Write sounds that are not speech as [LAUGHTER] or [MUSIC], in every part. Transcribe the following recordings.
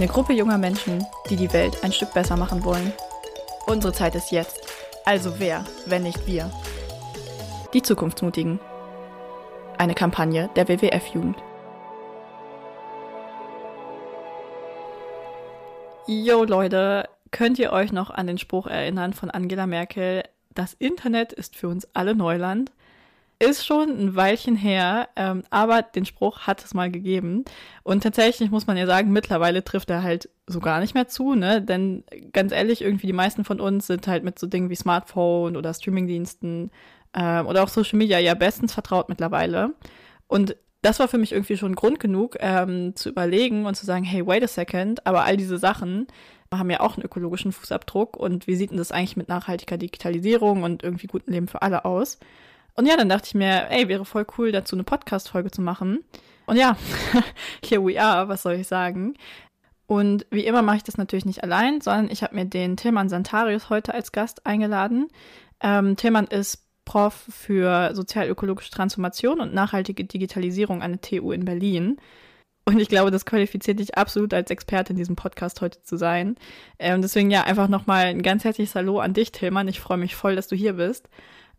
Eine Gruppe junger Menschen, die die Welt ein Stück besser machen wollen. Unsere Zeit ist jetzt. Also wer, wenn nicht wir? Die Zukunftsmutigen. Eine Kampagne der WWF-Jugend. Yo Leute, könnt ihr euch noch an den Spruch erinnern von Angela Merkel, das Internet ist für uns alle Neuland? Ist schon ein Weilchen her, ähm, aber den Spruch hat es mal gegeben. Und tatsächlich muss man ja sagen, mittlerweile trifft er halt so gar nicht mehr zu, ne? Denn ganz ehrlich, irgendwie die meisten von uns sind halt mit so Dingen wie Smartphone oder Streamingdiensten ähm, oder auch Social Media ja bestens vertraut mittlerweile. Und das war für mich irgendwie schon Grund genug, ähm, zu überlegen und zu sagen, hey, wait a second, aber all diese Sachen haben ja auch einen ökologischen Fußabdruck und wie sieht denn das eigentlich mit nachhaltiger Digitalisierung und irgendwie gutem Leben für alle aus? Und ja, dann dachte ich mir, ey, wäre voll cool, dazu eine Podcast-Folge zu machen. Und ja, [LAUGHS] here we are, was soll ich sagen? Und wie immer mache ich das natürlich nicht allein, sondern ich habe mir den Tilman Santarius heute als Gast eingeladen. Ähm, Tilman ist Prof für sozial-ökologische Transformation und nachhaltige Digitalisierung an der TU in Berlin. Und ich glaube, das qualifiziert dich absolut als Experte in diesem Podcast heute zu sein. Ähm, deswegen ja, einfach nochmal ein ganz herzliches Hallo an dich, Tilman. Ich freue mich voll, dass du hier bist.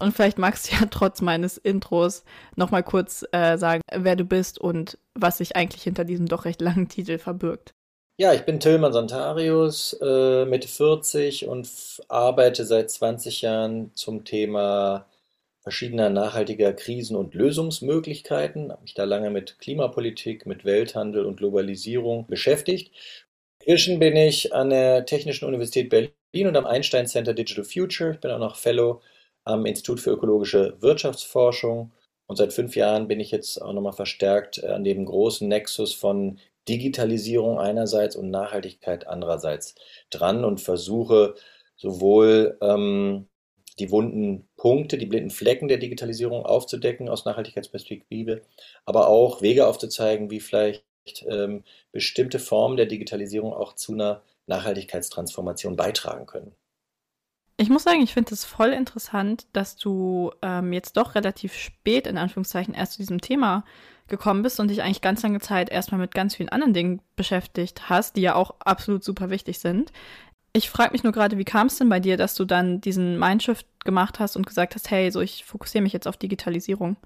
Und vielleicht magst du ja [LAUGHS] trotz meines Intros nochmal kurz äh, sagen, wer du bist und was sich eigentlich hinter diesem doch recht langen Titel verbirgt. Ja, ich bin Tillmann Santarius, äh, Mitte 40 und arbeite seit 20 Jahren zum Thema verschiedener nachhaltiger Krisen und Lösungsmöglichkeiten. Habe mich da lange mit Klimapolitik, mit Welthandel und Globalisierung beschäftigt. Inzwischen bin ich an der Technischen Universität Berlin und am Einstein Center Digital Future. Ich bin auch noch Fellow am Institut für ökologische Wirtschaftsforschung. Und seit fünf Jahren bin ich jetzt auch nochmal verstärkt äh, an dem großen Nexus von Digitalisierung einerseits und Nachhaltigkeit andererseits dran und versuche sowohl ähm, die wunden Punkte, die blinden Flecken der Digitalisierung aufzudecken aus Nachhaltigkeitsperspektive, aber auch Wege aufzuzeigen, wie vielleicht ähm, bestimmte Formen der Digitalisierung auch zu einer Nachhaltigkeitstransformation beitragen können. Ich muss sagen, ich finde es voll interessant, dass du ähm, jetzt doch relativ spät in Anführungszeichen erst zu diesem Thema gekommen bist und dich eigentlich ganz lange Zeit erstmal mit ganz vielen anderen Dingen beschäftigt hast, die ja auch absolut super wichtig sind. Ich frage mich nur gerade, wie kam es denn bei dir, dass du dann diesen Mindshift gemacht hast und gesagt hast, hey, so ich fokussiere mich jetzt auf Digitalisierung?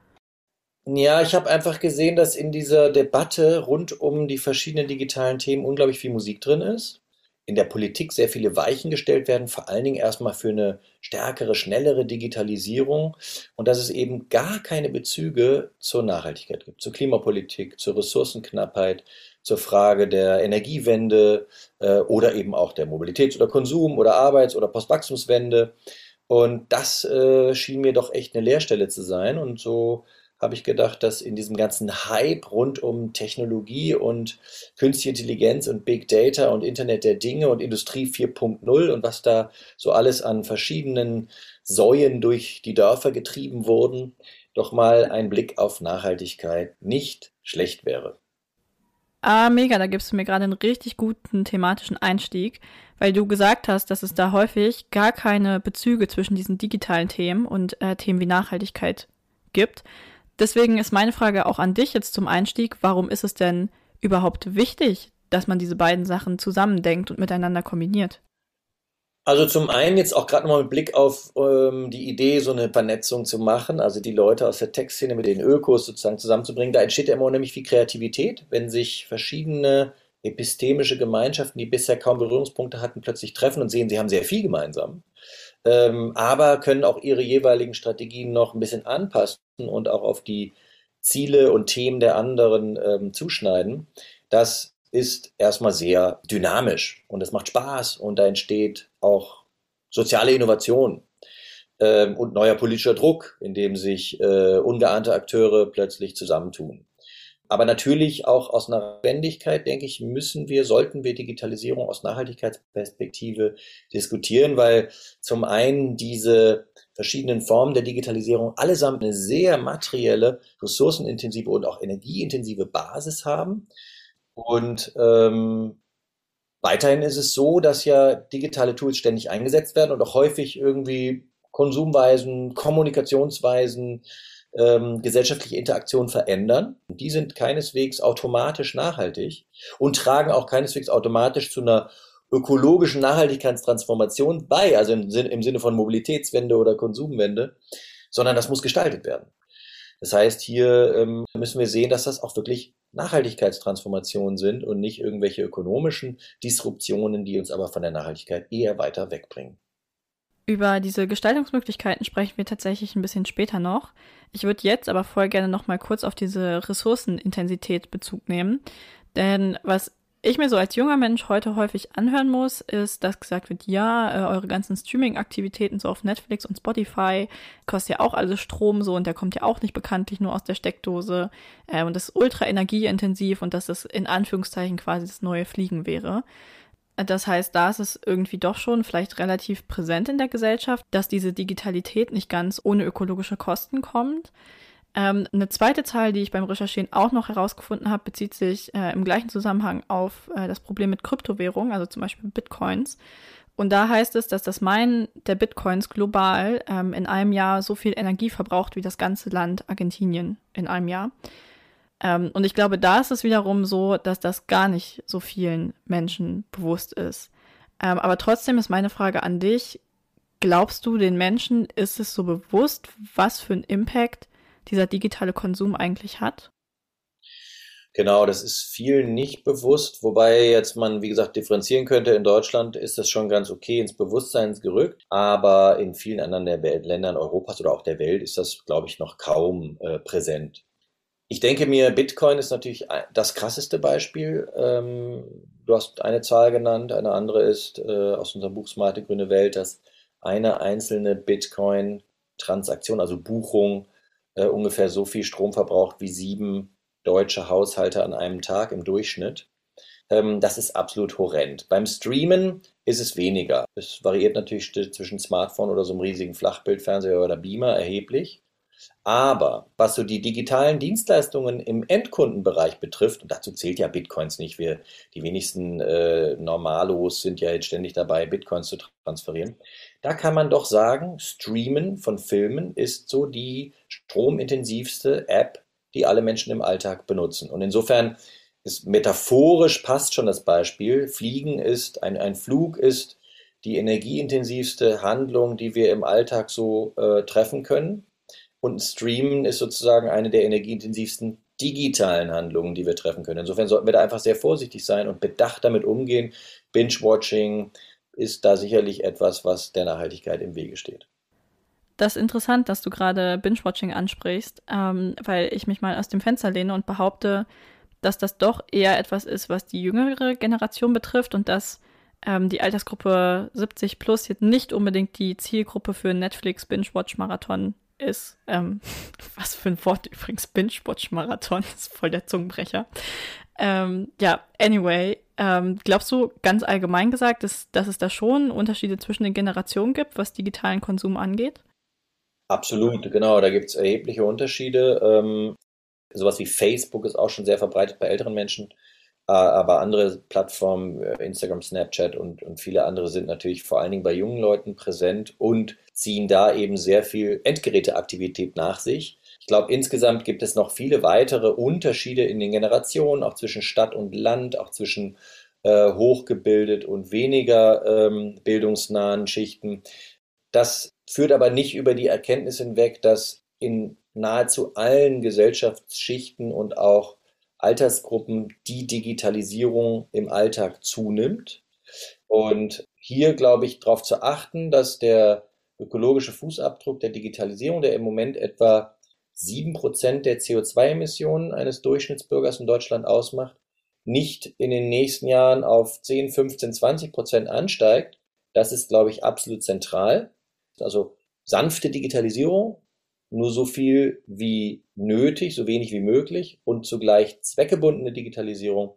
Ja, ich habe einfach gesehen, dass in dieser Debatte rund um die verschiedenen digitalen Themen unglaublich viel Musik drin ist in der Politik sehr viele Weichen gestellt werden, vor allen Dingen erstmal für eine stärkere, schnellere Digitalisierung und dass es eben gar keine Bezüge zur Nachhaltigkeit gibt, zur Klimapolitik, zur Ressourcenknappheit, zur Frage der Energiewende äh, oder eben auch der Mobilitäts- oder Konsum- oder Arbeits- oder Postwachstumswende. Und das äh, schien mir doch echt eine Leerstelle zu sein. Und so habe ich gedacht, dass in diesem ganzen Hype rund um Technologie und künstliche Intelligenz und Big Data und Internet der Dinge und Industrie 4.0 und was da so alles an verschiedenen Säuen durch die Dörfer getrieben wurden, doch mal ein Blick auf Nachhaltigkeit nicht schlecht wäre. Ah, mega, da gibst du mir gerade einen richtig guten thematischen Einstieg, weil du gesagt hast, dass es da häufig gar keine Bezüge zwischen diesen digitalen Themen und äh, Themen wie Nachhaltigkeit gibt. Deswegen ist meine Frage auch an dich jetzt zum Einstieg, warum ist es denn überhaupt wichtig, dass man diese beiden Sachen zusammendenkt und miteinander kombiniert? Also zum einen jetzt auch gerade nochmal mit Blick auf ähm, die Idee, so eine Vernetzung zu machen, also die Leute aus der Tech-Szene mit den Ökos sozusagen zusammenzubringen. Da entsteht ja immer unheimlich viel Kreativität, wenn sich verschiedene epistemische Gemeinschaften, die bisher kaum Berührungspunkte hatten, plötzlich treffen und sehen, sie haben sehr viel gemeinsam ähm, aber können auch ihre jeweiligen Strategien noch ein bisschen anpassen und auch auf die Ziele und Themen der anderen ähm, zuschneiden. Das ist erstmal sehr dynamisch und es macht Spaß und da entsteht auch soziale Innovation ähm, und neuer politischer Druck, in dem sich äh, ungeahnte Akteure plötzlich zusammentun. Aber natürlich auch aus einer Wendigkeit, denke ich, müssen wir, sollten wir Digitalisierung aus Nachhaltigkeitsperspektive diskutieren, weil zum einen diese verschiedenen Formen der Digitalisierung allesamt eine sehr materielle, ressourcenintensive und auch energieintensive Basis haben. Und ähm, weiterhin ist es so, dass ja digitale Tools ständig eingesetzt werden und auch häufig irgendwie Konsumweisen, Kommunikationsweisen, ähm, gesellschaftliche Interaktion verändern. Die sind keineswegs automatisch nachhaltig und tragen auch keineswegs automatisch zu einer ökologischen Nachhaltigkeitstransformation bei, also im, Sinn, im Sinne von Mobilitätswende oder Konsumwende, sondern das muss gestaltet werden. Das heißt, hier ähm, müssen wir sehen, dass das auch wirklich Nachhaltigkeitstransformationen sind und nicht irgendwelche ökonomischen Disruptionen, die uns aber von der Nachhaltigkeit eher weiter wegbringen. Über diese Gestaltungsmöglichkeiten sprechen wir tatsächlich ein bisschen später noch. Ich würde jetzt aber vorher gerne noch mal kurz auf diese Ressourcenintensität Bezug nehmen. Denn was ich mir so als junger Mensch heute häufig anhören muss, ist, dass gesagt wird, ja, äh, eure ganzen Streaming-Aktivitäten so auf Netflix und Spotify kostet ja auch alles Strom so und der kommt ja auch nicht bekanntlich nur aus der Steckdose äh, und das ist ultra energieintensiv und dass das in Anführungszeichen quasi das neue Fliegen wäre. Das heißt, da ist es irgendwie doch schon vielleicht relativ präsent in der Gesellschaft, dass diese Digitalität nicht ganz ohne ökologische Kosten kommt. Ähm, eine zweite Zahl, die ich beim Recherchieren auch noch herausgefunden habe, bezieht sich äh, im gleichen Zusammenhang auf äh, das Problem mit Kryptowährungen, also zum Beispiel Bitcoins. Und da heißt es, dass das Meinen der Bitcoins global ähm, in einem Jahr so viel Energie verbraucht wie das ganze Land Argentinien in einem Jahr. Ähm, und ich glaube, da ist es wiederum so, dass das gar nicht so vielen Menschen bewusst ist. Ähm, aber trotzdem ist meine Frage an dich, glaubst du, den Menschen ist es so bewusst, was für einen Impact dieser digitale Konsum eigentlich hat? Genau, das ist vielen nicht bewusst, wobei jetzt man, wie gesagt, differenzieren könnte. In Deutschland ist das schon ganz okay ins Bewusstsein gerückt, aber in vielen anderen der Welt, Ländern Europas oder auch der Welt ist das, glaube ich, noch kaum äh, präsent. Ich denke mir, Bitcoin ist natürlich das krasseste Beispiel. Ähm, du hast eine Zahl genannt, eine andere ist äh, aus unserem Buch Smarte Grüne Welt, dass eine einzelne Bitcoin-Transaktion, also Buchung, äh, ungefähr so viel Strom verbraucht wie sieben deutsche Haushalte an einem Tag im Durchschnitt. Ähm, das ist absolut horrend. Beim Streamen ist es weniger. Es variiert natürlich zwischen Smartphone oder so einem riesigen Flachbildfernseher oder Beamer erheblich. Aber was so die digitalen Dienstleistungen im Endkundenbereich betrifft, und dazu zählt ja Bitcoins nicht, wir, die wenigsten äh, Normalos sind ja jetzt ständig dabei, Bitcoins zu transferieren, da kann man doch sagen, Streamen von Filmen ist so die stromintensivste App, die alle Menschen im Alltag benutzen. Und insofern ist metaphorisch passt schon das Beispiel. Fliegen ist, ein, ein Flug ist die energieintensivste Handlung, die wir im Alltag so äh, treffen können. Und Streamen ist sozusagen eine der energieintensivsten digitalen Handlungen, die wir treffen können. Insofern sollten wir da einfach sehr vorsichtig sein und bedacht damit umgehen. Binge-Watching ist da sicherlich etwas, was der Nachhaltigkeit im Wege steht. Das ist interessant, dass du gerade Binge-Watching ansprichst, ähm, weil ich mich mal aus dem Fenster lehne und behaupte, dass das doch eher etwas ist, was die jüngere Generation betrifft und dass ähm, die Altersgruppe 70 plus jetzt nicht unbedingt die Zielgruppe für Netflix Binge-Watch-Marathon ist. Ähm, [LAUGHS] was für ein Wort übrigens, Binge-Watch-Marathon, [LAUGHS] ist voll der Zungenbrecher. Ähm, ja, anyway, ähm, glaubst du ganz allgemein gesagt, dass, dass es da schon Unterschiede zwischen den Generationen gibt, was digitalen Konsum angeht? Absolut, genau, da gibt es erhebliche Unterschiede. Ähm, sowas wie Facebook ist auch schon sehr verbreitet bei älteren Menschen. Aber andere Plattformen, äh, Instagram, Snapchat und, und viele andere sind natürlich vor allen Dingen bei jungen Leuten präsent und ziehen da eben sehr viel Endgeräteaktivität nach sich. Ich glaube, insgesamt gibt es noch viele weitere Unterschiede in den Generationen, auch zwischen Stadt und Land, auch zwischen äh, hochgebildet und weniger ähm, bildungsnahen Schichten. Das führt aber nicht über die Erkenntnis hinweg, dass in nahezu allen Gesellschaftsschichten und auch Altersgruppen die Digitalisierung im Alltag zunimmt. Und hier, glaube ich, darauf zu achten, dass der ökologische Fußabdruck der Digitalisierung, der im Moment etwa sieben Prozent der CO2-Emissionen eines Durchschnittsbürgers in Deutschland ausmacht, nicht in den nächsten Jahren auf 10, 15, 20 Prozent ansteigt. Das ist, glaube ich, absolut zentral. Also sanfte Digitalisierung nur so viel wie nötig, so wenig wie möglich und zugleich zweckgebundene Digitalisierung,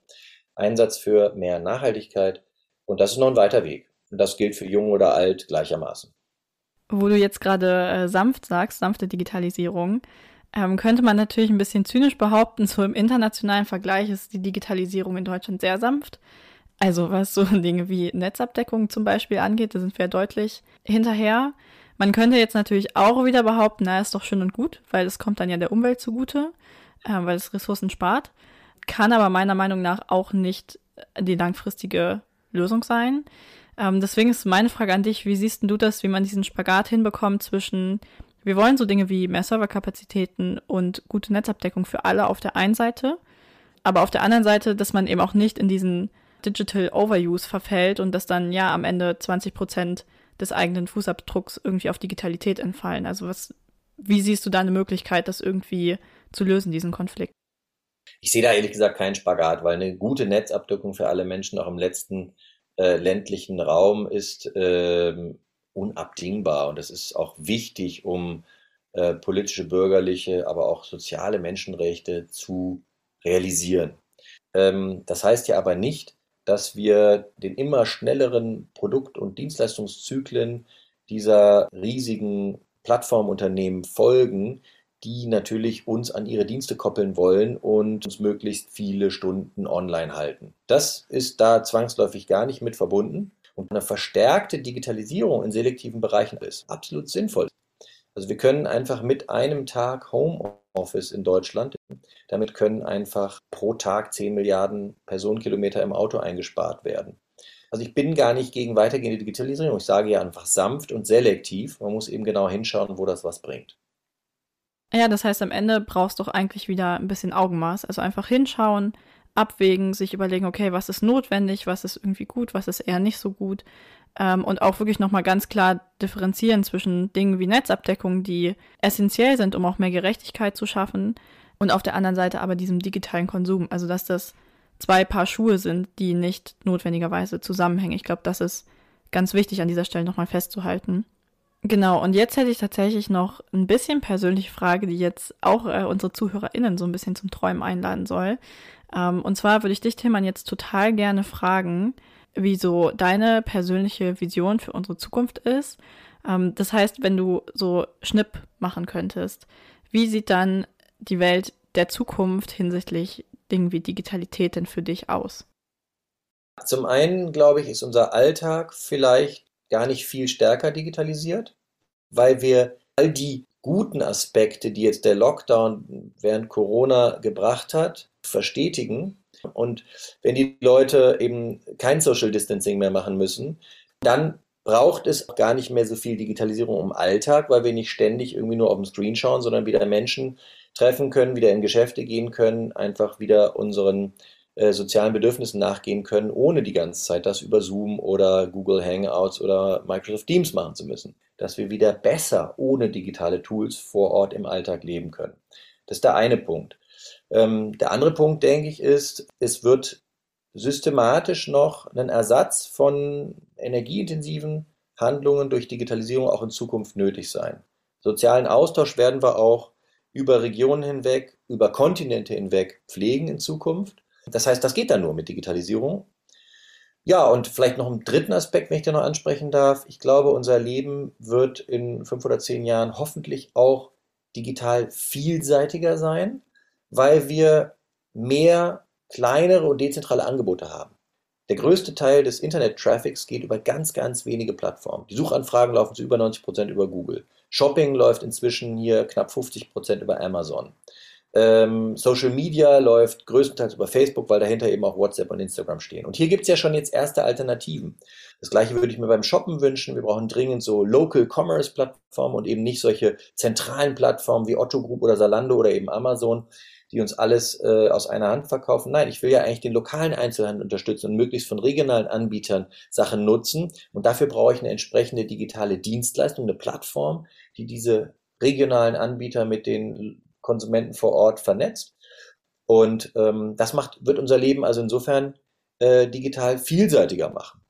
Einsatz für mehr Nachhaltigkeit. Und das ist noch ein weiter Weg. Und das gilt für jung oder alt gleichermaßen. Wo du jetzt gerade äh, sanft sagst, sanfte Digitalisierung, ähm, könnte man natürlich ein bisschen zynisch behaupten, so im internationalen Vergleich ist die Digitalisierung in Deutschland sehr sanft. Also was so [LAUGHS] Dinge wie Netzabdeckung zum Beispiel angeht, da sind wir deutlich hinterher. Man könnte jetzt natürlich auch wieder behaupten, na, ist doch schön und gut, weil es kommt dann ja der Umwelt zugute, äh, weil es Ressourcen spart. Kann aber meiner Meinung nach auch nicht die langfristige Lösung sein. Ähm, deswegen ist meine Frage an dich, wie siehst du das, wie man diesen Spagat hinbekommt zwischen, wir wollen so Dinge wie mehr Serverkapazitäten und gute Netzabdeckung für alle auf der einen Seite, aber auf der anderen Seite, dass man eben auch nicht in diesen Digital Overuse verfällt und dass dann ja am Ende 20 Prozent des eigenen Fußabdrucks irgendwie auf Digitalität entfallen. Also was, wie siehst du da eine Möglichkeit, das irgendwie zu lösen, diesen Konflikt? Ich sehe da ehrlich gesagt keinen Spagat, weil eine gute Netzabdeckung für alle Menschen auch im letzten äh, ländlichen Raum ist äh, unabdingbar und das ist auch wichtig, um äh, politische, bürgerliche, aber auch soziale Menschenrechte zu realisieren. Ähm, das heißt ja aber nicht, dass wir den immer schnelleren Produkt- und Dienstleistungszyklen dieser riesigen Plattformunternehmen folgen, die natürlich uns an ihre Dienste koppeln wollen und uns möglichst viele Stunden online halten. Das ist da zwangsläufig gar nicht mit verbunden. Und eine verstärkte Digitalisierung in selektiven Bereichen ist absolut sinnvoll. Also wir können einfach mit einem Tag Homeoffice in Deutschland, damit können einfach pro Tag 10 Milliarden Personenkilometer im Auto eingespart werden. Also ich bin gar nicht gegen weitergehende Digitalisierung. Ich sage ja einfach sanft und selektiv. Man muss eben genau hinschauen, wo das was bringt. Ja, das heißt, am Ende brauchst du doch eigentlich wieder ein bisschen Augenmaß. Also einfach hinschauen, abwägen, sich überlegen, okay, was ist notwendig, was ist irgendwie gut, was ist eher nicht so gut ähm, und auch wirklich nochmal ganz klar differenzieren zwischen Dingen wie Netzabdeckung, die essentiell sind, um auch mehr Gerechtigkeit zu schaffen, und auf der anderen Seite aber diesem digitalen Konsum. Also dass das zwei Paar Schuhe sind, die nicht notwendigerweise zusammenhängen. Ich glaube, das ist ganz wichtig an dieser Stelle nochmal festzuhalten. Genau, und jetzt hätte ich tatsächlich noch ein bisschen persönliche Frage, die jetzt auch äh, unsere ZuhörerInnen so ein bisschen zum Träumen einladen soll. Ähm, und zwar würde ich dich, Tillmann, jetzt total gerne fragen, wie so deine persönliche Vision für unsere Zukunft ist. Ähm, das heißt, wenn du so Schnipp machen könntest, wie sieht dann die Welt der Zukunft hinsichtlich Dingen wie Digitalität denn für dich aus? Zum einen, glaube ich, ist unser Alltag vielleicht gar nicht viel stärker digitalisiert, weil wir all die guten Aspekte, die jetzt der Lockdown während Corona gebracht hat, verstetigen und wenn die Leute eben kein Social Distancing mehr machen müssen, dann braucht es gar nicht mehr so viel Digitalisierung im Alltag, weil wir nicht ständig irgendwie nur auf dem Screen schauen, sondern wieder Menschen treffen können, wieder in Geschäfte gehen können, einfach wieder unseren äh, sozialen Bedürfnissen nachgehen können, ohne die ganze Zeit das über Zoom oder Google Hangouts oder Microsoft Teams machen zu müssen. Dass wir wieder besser ohne digitale Tools vor Ort im Alltag leben können. Das ist der eine Punkt. Ähm, der andere Punkt, denke ich, ist, es wird systematisch noch einen Ersatz von energieintensiven Handlungen durch Digitalisierung auch in Zukunft nötig sein. Sozialen Austausch werden wir auch über Regionen hinweg, über Kontinente hinweg pflegen in Zukunft. Das heißt, das geht dann nur mit Digitalisierung. Ja, und vielleicht noch einen dritten Aspekt, wenn ich da noch ansprechen darf. Ich glaube, unser Leben wird in fünf oder zehn Jahren hoffentlich auch digital vielseitiger sein weil wir mehr kleinere und dezentrale Angebote haben. Der größte Teil des Internet-Traffics geht über ganz, ganz wenige Plattformen. Die Suchanfragen laufen zu über 90 Prozent über Google. Shopping läuft inzwischen hier knapp 50 Prozent über Amazon. Ähm, Social Media läuft größtenteils über Facebook, weil dahinter eben auch WhatsApp und Instagram stehen. Und hier gibt es ja schon jetzt erste Alternativen. Das gleiche würde ich mir beim Shoppen wünschen. Wir brauchen dringend so Local Commerce Plattformen und eben nicht solche zentralen Plattformen wie Otto Group oder Salando oder eben Amazon, die uns alles äh, aus einer Hand verkaufen. Nein, ich will ja eigentlich den lokalen Einzelhandel unterstützen und möglichst von regionalen Anbietern Sachen nutzen. Und dafür brauche ich eine entsprechende digitale Dienstleistung, eine Plattform, die diese regionalen Anbieter mit den Konsumenten vor Ort vernetzt. Und ähm, das macht, wird unser Leben also insofern äh, digital vielseitiger machen.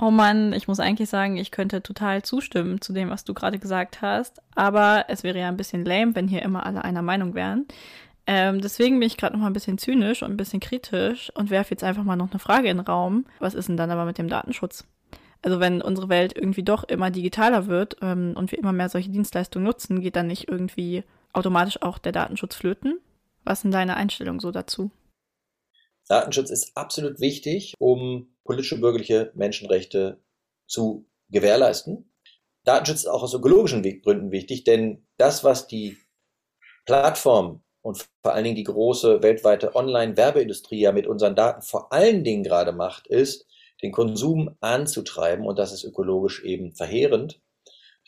Oh Mann, ich muss eigentlich sagen, ich könnte total zustimmen zu dem, was du gerade gesagt hast. Aber es wäre ja ein bisschen lame, wenn hier immer alle einer Meinung wären. Ähm, deswegen bin ich gerade noch mal ein bisschen zynisch und ein bisschen kritisch und werfe jetzt einfach mal noch eine Frage in den Raum. Was ist denn dann aber mit dem Datenschutz? Also wenn unsere Welt irgendwie doch immer digitaler wird ähm, und wir immer mehr solche Dienstleistungen nutzen, geht dann nicht irgendwie automatisch auch der Datenschutz flöten? Was sind deine Einstellungen so dazu? Datenschutz ist absolut wichtig, um politische bürgerliche Menschenrechte zu gewährleisten. Datenschutz ist auch aus ökologischen Gründen wichtig, denn das, was die Plattform und vor allen Dingen die große weltweite Online-Werbeindustrie ja mit unseren Daten vor allen Dingen gerade macht, ist, den Konsum anzutreiben und das ist ökologisch eben verheerend.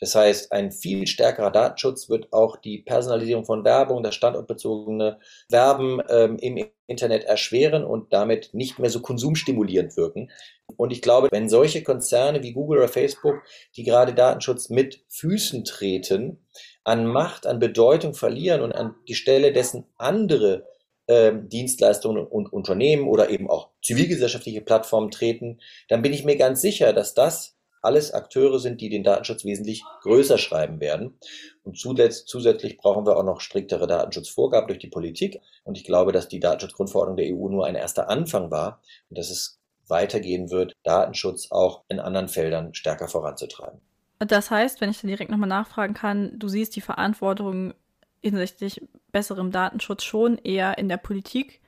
Das heißt, ein viel stärkerer Datenschutz wird auch die Personalisierung von Werbung, das standortbezogene Werben ähm, im Internet erschweren und damit nicht mehr so konsumstimulierend wirken. Und ich glaube, wenn solche Konzerne wie Google oder Facebook, die gerade Datenschutz mit Füßen treten, an Macht, an Bedeutung verlieren und an die Stelle dessen andere ähm, Dienstleistungen und Unternehmen oder eben auch zivilgesellschaftliche Plattformen treten, dann bin ich mir ganz sicher, dass das alles Akteure sind, die den Datenschutz wesentlich größer schreiben werden. Und zusätzlich brauchen wir auch noch striktere Datenschutzvorgaben durch die Politik. Und ich glaube, dass die Datenschutzgrundverordnung der EU nur ein erster Anfang war und dass es weitergehen wird, Datenschutz auch in anderen Feldern stärker voranzutreiben. Das heißt, wenn ich dann direkt nochmal nachfragen kann, du siehst die Verantwortung hinsichtlich besserem Datenschutz schon eher in der Politik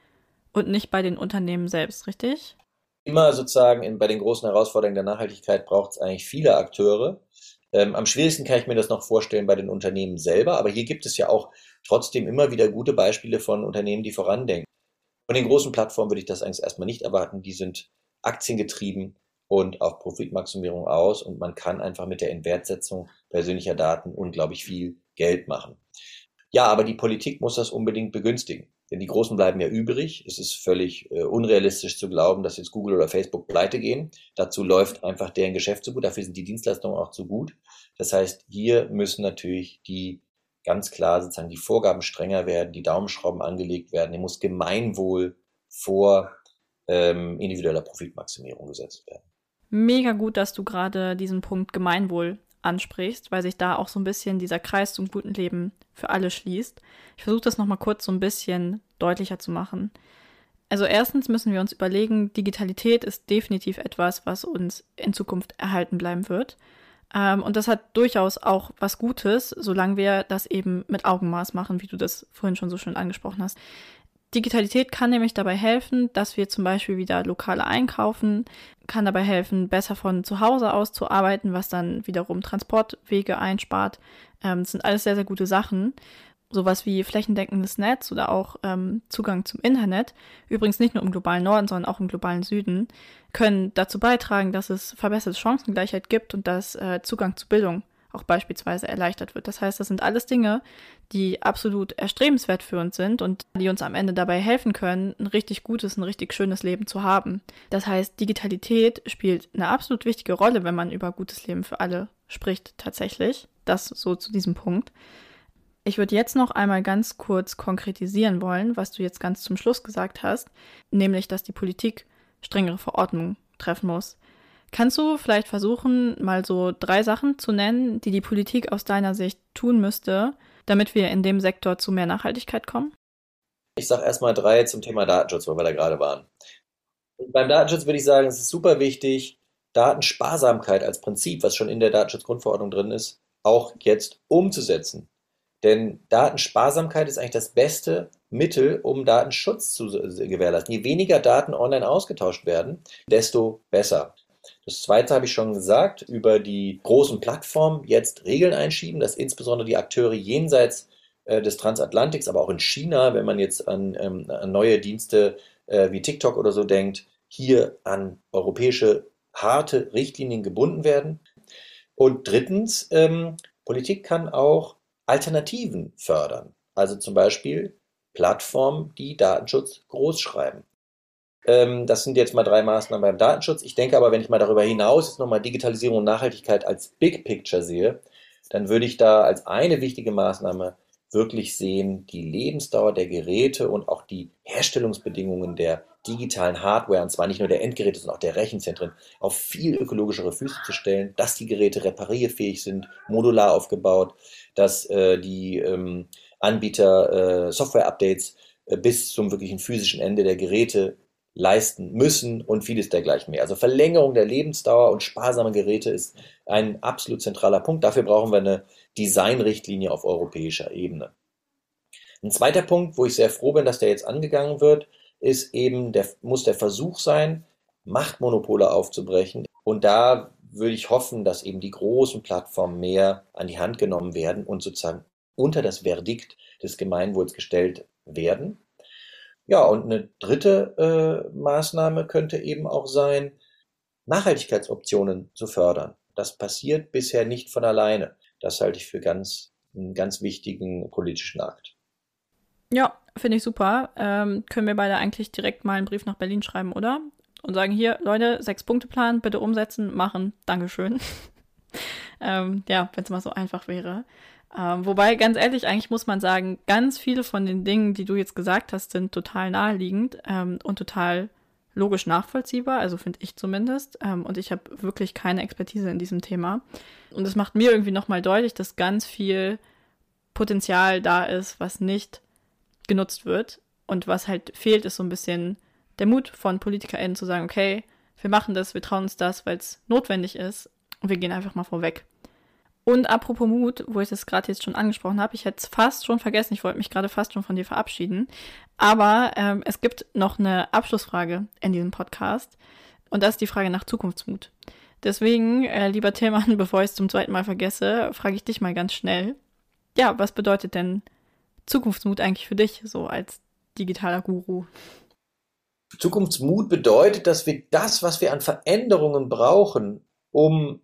und nicht bei den Unternehmen selbst, richtig? immer sozusagen in, bei den großen Herausforderungen der Nachhaltigkeit braucht es eigentlich viele Akteure. Ähm, am schwierigsten kann ich mir das noch vorstellen bei den Unternehmen selber, aber hier gibt es ja auch trotzdem immer wieder gute Beispiele von Unternehmen, die vorandenken. Von den großen Plattformen würde ich das eigentlich erstmal nicht erwarten. Die sind aktiengetrieben und auf Profitmaximierung aus und man kann einfach mit der Inwertsetzung persönlicher Daten unglaublich viel Geld machen. Ja, aber die Politik muss das unbedingt begünstigen. Denn die Großen bleiben ja übrig. Es ist völlig äh, unrealistisch zu glauben, dass jetzt Google oder Facebook pleite gehen. Dazu läuft einfach deren Geschäft zu gut. Dafür sind die Dienstleistungen auch zu gut. Das heißt, hier müssen natürlich die ganz klar sozusagen die Vorgaben strenger werden, die Daumenschrauben angelegt werden. Hier muss Gemeinwohl vor ähm, individueller Profitmaximierung gesetzt werden. Mega gut, dass du gerade diesen Punkt Gemeinwohl ansprichst, weil sich da auch so ein bisschen dieser Kreis zum guten Leben für alle schließt. Ich versuche das nochmal kurz so ein bisschen deutlicher zu machen. Also erstens müssen wir uns überlegen, Digitalität ist definitiv etwas, was uns in Zukunft erhalten bleiben wird. Ähm, und das hat durchaus auch was Gutes, solange wir das eben mit Augenmaß machen, wie du das vorhin schon so schön angesprochen hast. Digitalität kann nämlich dabei helfen, dass wir zum Beispiel wieder lokale einkaufen, kann dabei helfen, besser von zu Hause aus zu arbeiten, was dann wiederum Transportwege einspart. Ähm, das sind alles sehr, sehr gute Sachen. Sowas wie flächendeckendes Netz oder auch ähm, Zugang zum Internet, übrigens nicht nur im globalen Norden, sondern auch im globalen Süden, können dazu beitragen, dass es verbesserte Chancengleichheit gibt und dass äh, Zugang zu Bildung auch beispielsweise erleichtert wird. Das heißt, das sind alles Dinge, die absolut erstrebenswert für uns sind und die uns am Ende dabei helfen können, ein richtig gutes, ein richtig schönes Leben zu haben. Das heißt, Digitalität spielt eine absolut wichtige Rolle, wenn man über gutes Leben für alle spricht, tatsächlich. Das so zu diesem Punkt. Ich würde jetzt noch einmal ganz kurz konkretisieren wollen, was du jetzt ganz zum Schluss gesagt hast, nämlich, dass die Politik strengere Verordnungen treffen muss. Kannst du vielleicht versuchen, mal so drei Sachen zu nennen, die die Politik aus deiner Sicht tun müsste, damit wir in dem Sektor zu mehr Nachhaltigkeit kommen? Ich sage erstmal drei zum Thema Datenschutz, wo wir da gerade waren. Und beim Datenschutz würde ich sagen, es ist super wichtig, Datensparsamkeit als Prinzip, was schon in der Datenschutzgrundverordnung drin ist, auch jetzt umzusetzen. Denn Datensparsamkeit ist eigentlich das beste Mittel, um Datenschutz zu gewährleisten. Je weniger Daten online ausgetauscht werden, desto besser. Das zweite habe ich schon gesagt, über die großen Plattformen jetzt Regeln einschieben, dass insbesondere die Akteure jenseits äh, des Transatlantiks, aber auch in China, wenn man jetzt an, ähm, an neue Dienste äh, wie TikTok oder so denkt, hier an europäische harte Richtlinien gebunden werden. Und drittens, ähm, Politik kann auch Alternativen fördern. Also zum Beispiel Plattformen, die Datenschutz groß schreiben. Ähm, das sind jetzt mal drei Maßnahmen beim Datenschutz. Ich denke aber, wenn ich mal darüber hinaus jetzt nochmal Digitalisierung und Nachhaltigkeit als Big Picture sehe, dann würde ich da als eine wichtige Maßnahme wirklich sehen, die Lebensdauer der Geräte und auch die Herstellungsbedingungen der digitalen Hardware, und zwar nicht nur der Endgeräte, sondern auch der Rechenzentren, auf viel ökologischere Füße zu stellen, dass die Geräte reparierfähig sind, modular aufgebaut, dass äh, die ähm, Anbieter äh, Software-Updates äh, bis zum wirklichen physischen Ende der Geräte leisten müssen und vieles dergleichen mehr. Also Verlängerung der Lebensdauer und sparsame Geräte ist ein absolut zentraler Punkt. Dafür brauchen wir eine Designrichtlinie auf europäischer Ebene. Ein zweiter Punkt, wo ich sehr froh bin, dass der jetzt angegangen wird, ist eben, der, muss der Versuch sein, Machtmonopole aufzubrechen. Und da würde ich hoffen, dass eben die großen Plattformen mehr an die Hand genommen werden und sozusagen unter das Verdikt des Gemeinwohls gestellt werden. Ja, und eine dritte äh, Maßnahme könnte eben auch sein, Nachhaltigkeitsoptionen zu fördern. Das passiert bisher nicht von alleine. Das halte ich für ganz, einen ganz wichtigen politischen Akt. Ja, finde ich super. Ähm, können wir beide eigentlich direkt mal einen Brief nach Berlin schreiben, oder? Und sagen, hier, Leute, Sechs-Punkte-Plan, bitte umsetzen, machen, Dankeschön. [LAUGHS] ähm, ja, wenn es mal so einfach wäre. Ähm, wobei, ganz ehrlich, eigentlich muss man sagen, ganz viele von den Dingen, die du jetzt gesagt hast, sind total naheliegend ähm, und total logisch nachvollziehbar, also finde ich zumindest. Ähm, und ich habe wirklich keine Expertise in diesem Thema. Und es macht mir irgendwie nochmal deutlich, dass ganz viel Potenzial da ist, was nicht genutzt wird. Und was halt fehlt, ist so ein bisschen der Mut von PolitikerInnen zu sagen, okay, wir machen das, wir trauen uns das, weil es notwendig ist und wir gehen einfach mal vorweg. Und apropos Mut, wo ich das gerade jetzt schon angesprochen habe, ich hätte es fast schon vergessen, ich wollte mich gerade fast schon von dir verabschieden. Aber ähm, es gibt noch eine Abschlussfrage in diesem Podcast. Und das ist die Frage nach Zukunftsmut. Deswegen, äh, lieber Tillmann, [LAUGHS] bevor ich es zum zweiten Mal vergesse, frage ich dich mal ganz schnell. Ja, was bedeutet denn Zukunftsmut eigentlich für dich, so als digitaler Guru? Zukunftsmut bedeutet, dass wir das, was wir an Veränderungen brauchen, um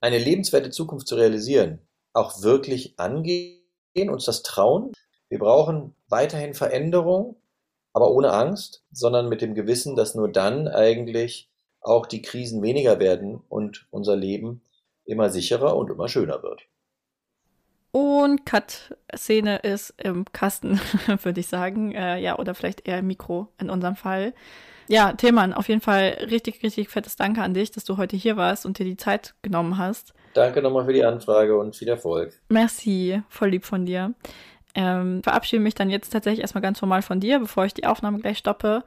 eine lebenswerte Zukunft zu realisieren, auch wirklich angehen, uns das trauen. Wir brauchen weiterhin Veränderung, aber ohne Angst, sondern mit dem Gewissen, dass nur dann eigentlich auch die Krisen weniger werden und unser Leben immer sicherer und immer schöner wird. Und Cut-Szene ist im Kasten, [LAUGHS] würde ich sagen. Äh, ja, oder vielleicht eher im Mikro in unserem Fall. Ja, Tillmann, auf jeden Fall richtig, richtig fettes Danke an dich, dass du heute hier warst und dir die Zeit genommen hast. Danke nochmal für die Anfrage und viel Erfolg. Merci, voll lieb von dir. Ähm, verabschiede mich dann jetzt tatsächlich erstmal ganz formal von dir, bevor ich die Aufnahme gleich stoppe.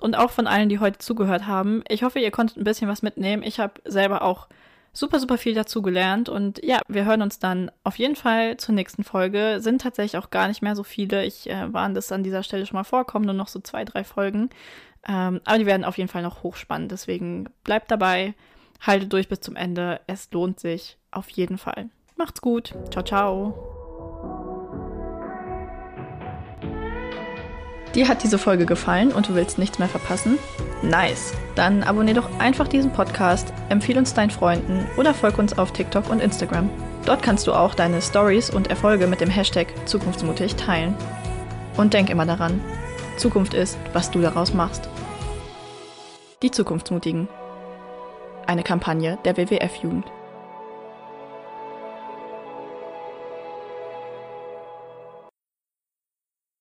Und auch von allen, die heute zugehört haben. Ich hoffe, ihr konntet ein bisschen was mitnehmen. Ich habe selber auch super, super viel dazu gelernt. Und ja, wir hören uns dann auf jeden Fall zur nächsten Folge. Sind tatsächlich auch gar nicht mehr so viele. Ich äh, warne das an dieser Stelle schon mal vorkommen, nur noch so zwei, drei Folgen. Ähm, aber die werden auf jeden Fall noch hochspannend. Deswegen bleibt dabei, haltet durch bis zum Ende. Es lohnt sich auf jeden Fall. Macht's gut. Ciao, ciao. Dir hat diese Folge gefallen und du willst nichts mehr verpassen? Nice! Dann abonnier doch einfach diesen Podcast, empfehle uns deinen Freunden oder folg uns auf TikTok und Instagram. Dort kannst du auch deine Stories und Erfolge mit dem Hashtag Zukunftsmutig teilen. Und denk immer daran, Zukunft ist, was du daraus machst. Die Zukunftsmutigen. Eine Kampagne der WWF-Jugend.